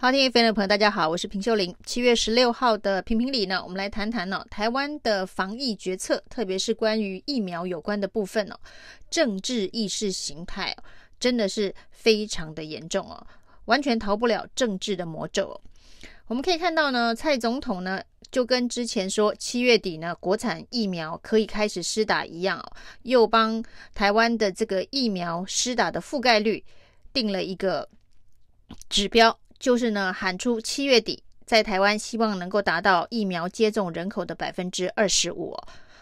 好，听 FM 的朋友，大家好，我是平秀玲。七月十六号的评评理呢，我们来谈谈呢、哦，台湾的防疫决策，特别是关于疫苗有关的部分哦，政治意识形态哦，真的是非常的严重哦，完全逃不了政治的魔咒哦。我们可以看到呢，蔡总统呢，就跟之前说七月底呢，国产疫苗可以开始施打一样哦，又帮台湾的这个疫苗施打的覆盖率定了一个指标。就是呢，喊出七月底在台湾希望能够达到疫苗接种人口的百分之二十五。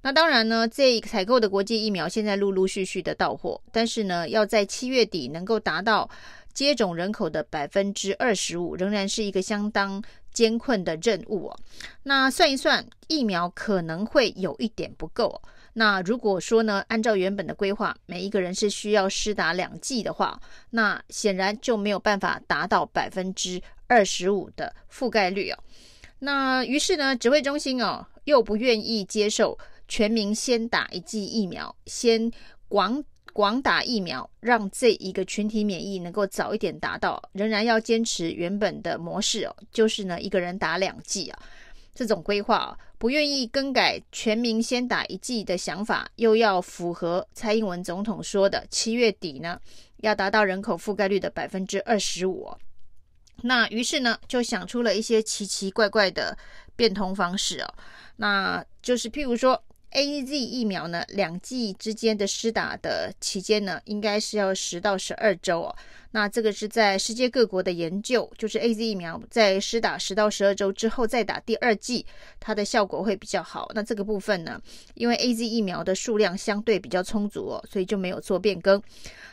那当然呢，这采购的国际疫苗现在陆陆续续的到货，但是呢，要在七月底能够达到接种人口的百分之二十五，仍然是一个相当艰困的任务哦。那算一算，疫苗可能会有一点不够。那如果说呢，按照原本的规划，每一个人是需要施打两剂的话，那显然就没有办法达到百分之二十五的覆盖率哦。那于是呢，指挥中心哦又不愿意接受全民先打一剂疫苗，先广广打疫苗，让这一个群体免疫能够早一点达到，仍然要坚持原本的模式哦，就是呢一个人打两剂啊。这种规划不愿意更改全民先打一剂的想法，又要符合蔡英文总统说的七月底呢，要达到人口覆盖率的百分之二十五。那于是呢，就想出了一些奇奇怪怪的变通方式哦，那就是譬如说。AZ 疫苗呢，两剂之间的施打的期间呢，应该是要十到十二周哦。那这个是在世界各国的研究，就是 AZ 疫苗在施打十到十二周之后再打第二剂，它的效果会比较好。那这个部分呢，因为 AZ 疫苗的数量相对比较充足哦，所以就没有做变更。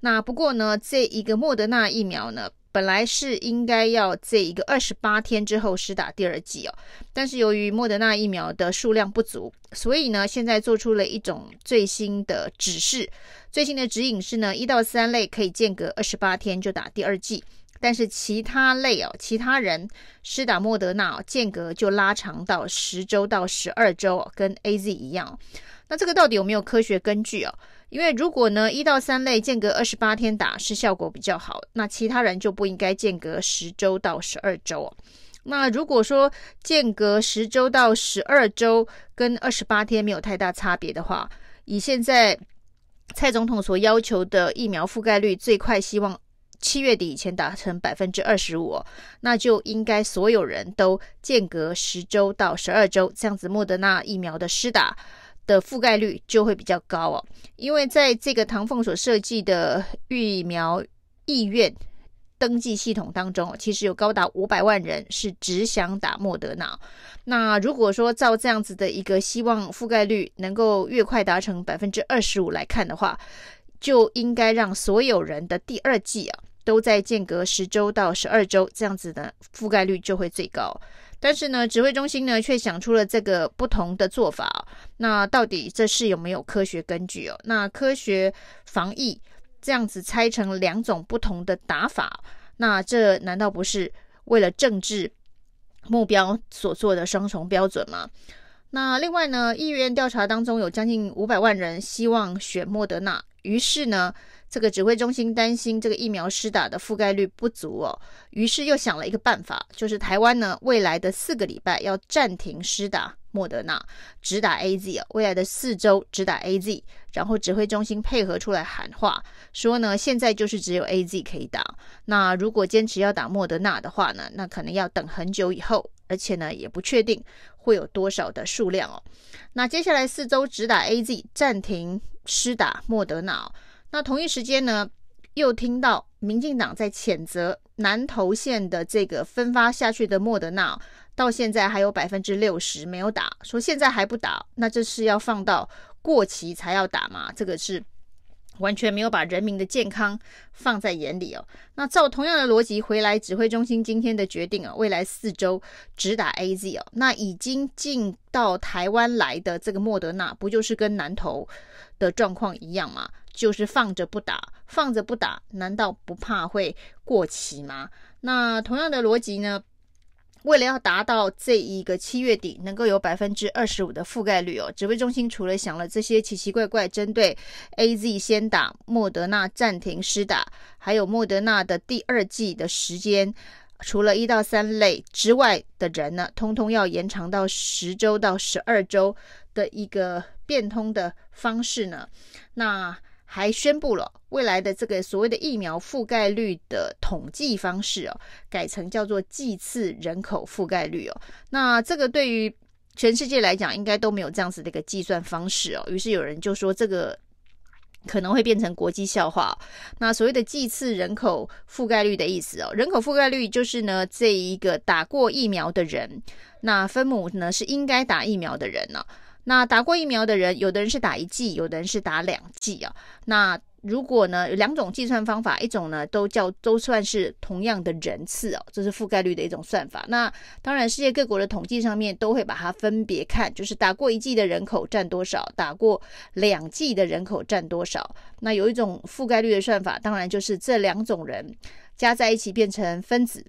那不过呢，这一个莫德纳疫苗呢，本来是应该要这一个二十八天之后施打第二剂哦，但是由于莫德纳疫苗的数量不足，所以呢，现在做出了一种最新的指示，最新的指引是呢，一到三类可以间隔二十八天就打第二剂，但是其他类哦，其他人施打莫德纳哦间隔就拉长到十周到十二周，跟 AZ 一样。那这个到底有没有科学根据哦？因为如果呢，一到三类间隔二十八天打是效果比较好，那其他人就不应该间隔十周到十二周哦。那如果说间隔十周到十二周跟二十八天没有太大差别的话，以现在蔡总统所要求的疫苗覆盖率，最快希望七月底以前达成百分之二十五，那就应该所有人都间隔十周到十二周，这样子莫德纳疫苗的施打的覆盖率就会比较高哦，因为在这个唐凤所设计的疫苗意愿登记系统当中，其实有高达五百万人是只想打莫德纳。那如果说照这样子的一个希望覆盖率能够越快达成百分之二十五来看的话，就应该让所有人的第二剂啊都在间隔十周到十二周，这样子的覆盖率就会最高。但是呢，指挥中心呢却想出了这个不同的做法。那到底这是有没有科学根据哦？那科学防疫这样子拆成两种不同的打法，那这难道不是为了政治目标所做的双重标准吗？那另外呢，议员调查当中有将近五百万人希望选莫德纳，于是呢。这个指挥中心担心这个疫苗施打的覆盖率不足哦，于是又想了一个办法，就是台湾呢未来的四个礼拜要暂停施打莫德纳，只打 AZ 哦，未来的四周只打 AZ，然后指挥中心配合出来喊话，说呢现在就是只有 AZ 可以打，那如果坚持要打莫德纳的话呢，那可能要等很久以后，而且呢也不确定会有多少的数量哦。那接下来四周只打 AZ，暂停施打莫德纳。那同一时间呢，又听到民进党在谴责南投县的这个分发下去的莫德纳，到现在还有百分之六十没有打，说现在还不打，那这是要放到过期才要打吗？这个是完全没有把人民的健康放在眼里哦。那照同样的逻辑回来，指挥中心今天的决定啊，未来四周只打 AZ 哦，那已经进到台湾来的这个莫德纳，不就是跟南投的状况一样吗？就是放着不打，放着不打，难道不怕会过期吗？那同样的逻辑呢？为了要达到这一个七月底能够有百分之二十五的覆盖率哦，指挥中心除了想了这些奇奇怪怪针对 AZ 先打，莫德纳暂停施打，还有莫德纳的第二剂的时间除了一到三类之外的人呢，通通要延长到十周到十二周的一个变通的方式呢。那还宣布了未来的这个所谓的疫苗覆盖率的统计方式哦，改成叫做剂次人口覆盖率哦。那这个对于全世界来讲，应该都没有这样子的一个计算方式哦。于是有人就说这个。可能会变成国际笑话。那所谓的剂次人口覆盖率的意思哦，人口覆盖率就是呢，这一个打过疫苗的人，那分母呢是应该打疫苗的人呢。那打过疫苗的人，有的人是打一剂，有的人是打两剂啊。那如果呢，有两种计算方法，一种呢都叫都算是同样的人次哦，这是覆盖率的一种算法。那当然，世界各国的统计上面都会把它分别看，就是打过一剂的人口占多少，打过两剂的人口占多少。那有一种覆盖率的算法，当然就是这两种人加在一起变成分子。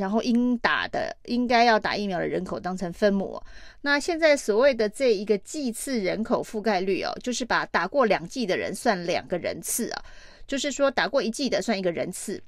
然后应打的应该要打疫苗的人口当成分母，那现在所谓的这一个剂次人口覆盖率哦，就是把打过两剂的人算两个人次啊，就是说打过一剂的算一个人次，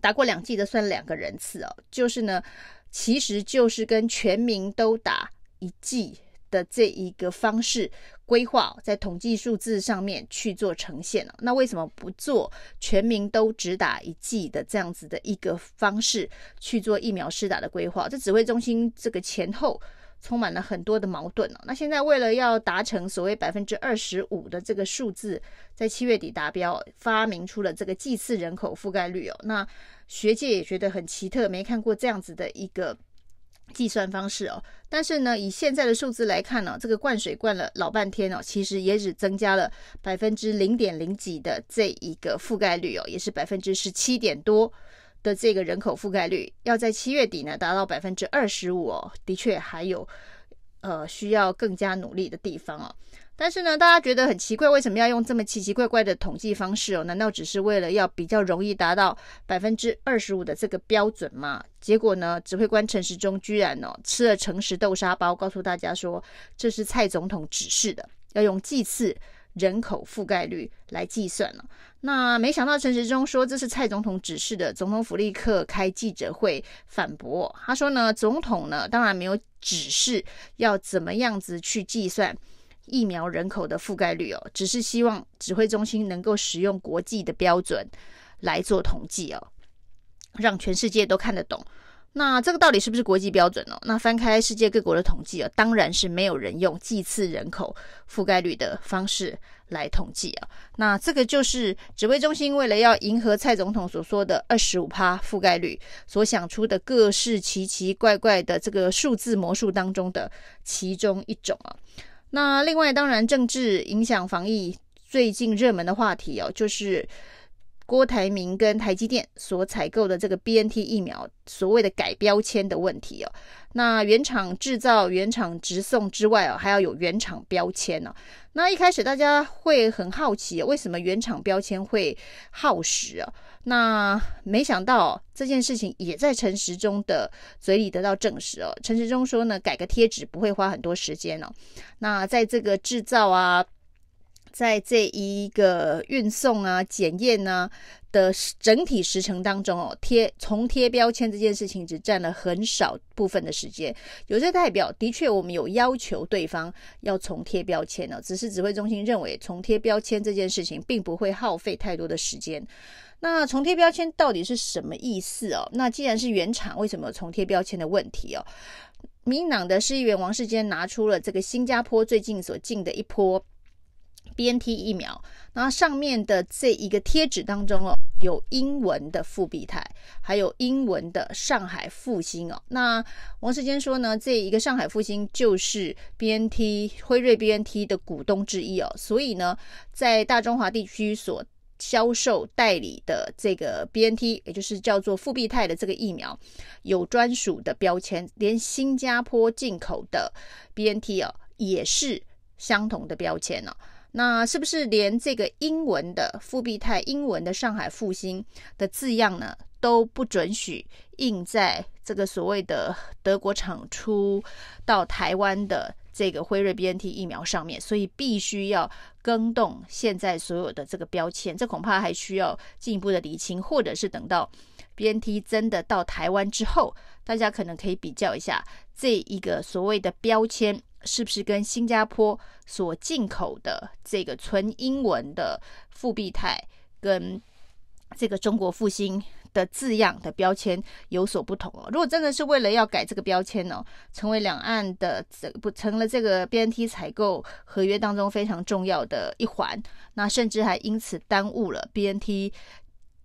打过两剂的算两个人次哦，就是呢，其实就是跟全民都打一剂的这一个方式规划，在统计数字上面去做呈现了。那为什么不做全民都只打一剂的这样子的一个方式去做疫苗施打的规划？这指挥中心这个前后充满了很多的矛盾。那现在为了要达成所谓百分之二十五的这个数字，在七月底达标，发明出了这个剂次人口覆盖率哦。那学界也觉得很奇特，没看过这样子的一个。计算方式哦，但是呢，以现在的数字来看呢，这个灌水灌了老半天哦，其实也只增加了百分之零点零几的这一个覆盖率哦，也是百分之十七点多的这个人口覆盖率，要在七月底呢达到百分之二十五哦，的确还有呃需要更加努力的地方哦。但是呢，大家觉得很奇怪，为什么要用这么奇奇怪怪的统计方式哦？难道只是为了要比较容易达到百分之二十五的这个标准吗？结果呢，指挥官陈时中居然哦吃了诚实豆沙包，告诉大家说这是蔡总统指示的，要用剂次人口覆盖率来计算了。那没想到陈时中说这是蔡总统指示的，总统府立刻开记者会反驳，他说呢，总统呢当然没有指示要怎么样子去计算。疫苗人口的覆盖率哦，只是希望指挥中心能够使用国际的标准来做统计哦，让全世界都看得懂。那这个到底是不是国际标准哦？那翻开世界各国的统计哦，当然是没有人用剂次人口覆盖率的方式来统计啊。那这个就是指挥中心为了要迎合蔡总统所说的二十五趴覆盖率所想出的各式奇奇怪怪的这个数字魔术当中的其中一种啊。那另外，当然政治影响防疫最近热门的话题哦，就是郭台铭跟台积电所采购的这个 BNT 疫苗所谓的改标签的问题哦。那原厂制造、原厂直送之外哦，还要有原厂标签呢。那一开始大家会很好奇，为什么原厂标签会耗时啊？那没想到这件事情也在陈时中的嘴里得到证实哦。陈时中说呢，改个贴纸不会花很多时间哦。那在这个制造啊，在这一个运送啊、检验啊的整体时程当中哦，贴重贴标签这件事情只占了很少部分的时间。有些代表的确，我们有要求对方要重贴标签呢，只是指挥中心认为重贴标签这件事情并不会耗费太多的时间。那重贴标签到底是什么意思哦？那既然是原厂，为什么有重贴标签的问题哦？民党的市议员王世坚拿出了这个新加坡最近所进的一波 BNT 疫苗，那上面的这一个贴纸当中哦，有英文的复必泰，还有英文的上海复星哦。那王世坚说呢，这一个上海复星就是 BNT 辉瑞 BNT 的股东之一哦，所以呢，在大中华地区所销售代理的这个 BNT，也就是叫做复必泰的这个疫苗，有专属的标签，连新加坡进口的 BNT 哦，也是相同的标签呢。那是不是连这个英文的复必泰、英文的上海复兴的字样呢，都不准许印在这个所谓的德国厂出到台湾的？这个辉瑞 BNT 疫苗上面，所以必须要更动现在所有的这个标签，这恐怕还需要进一步的厘清，或者是等到 BNT 真的到台湾之后，大家可能可以比较一下这一个所谓的标签是不是跟新加坡所进口的这个纯英文的复必泰跟这个中国复兴的字样的标签有所不同哦。如果真的是为了要改这个标签呢，成为两岸的这不成了这个 BNT 采购合约当中非常重要的一环，那甚至还因此耽误了 BNT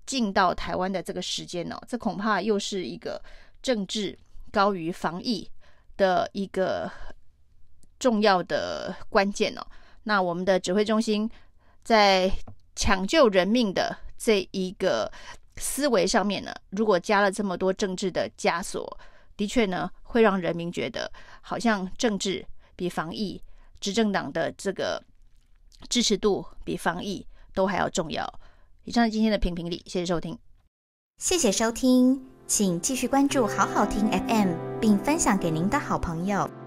进到台湾的这个时间哦，这恐怕又是一个政治高于防疫的一个重要的关键哦。那我们的指挥中心在抢救人命的这一个思维上面呢，如果加了这么多政治的枷锁，的确呢会让人民觉得好像政治比防疫、执政党的这个支持度比防疫都还要重要。以上是今天的评评理，谢谢收听，谢谢收听，请继续关注好好听 FM，并分享给您的好朋友。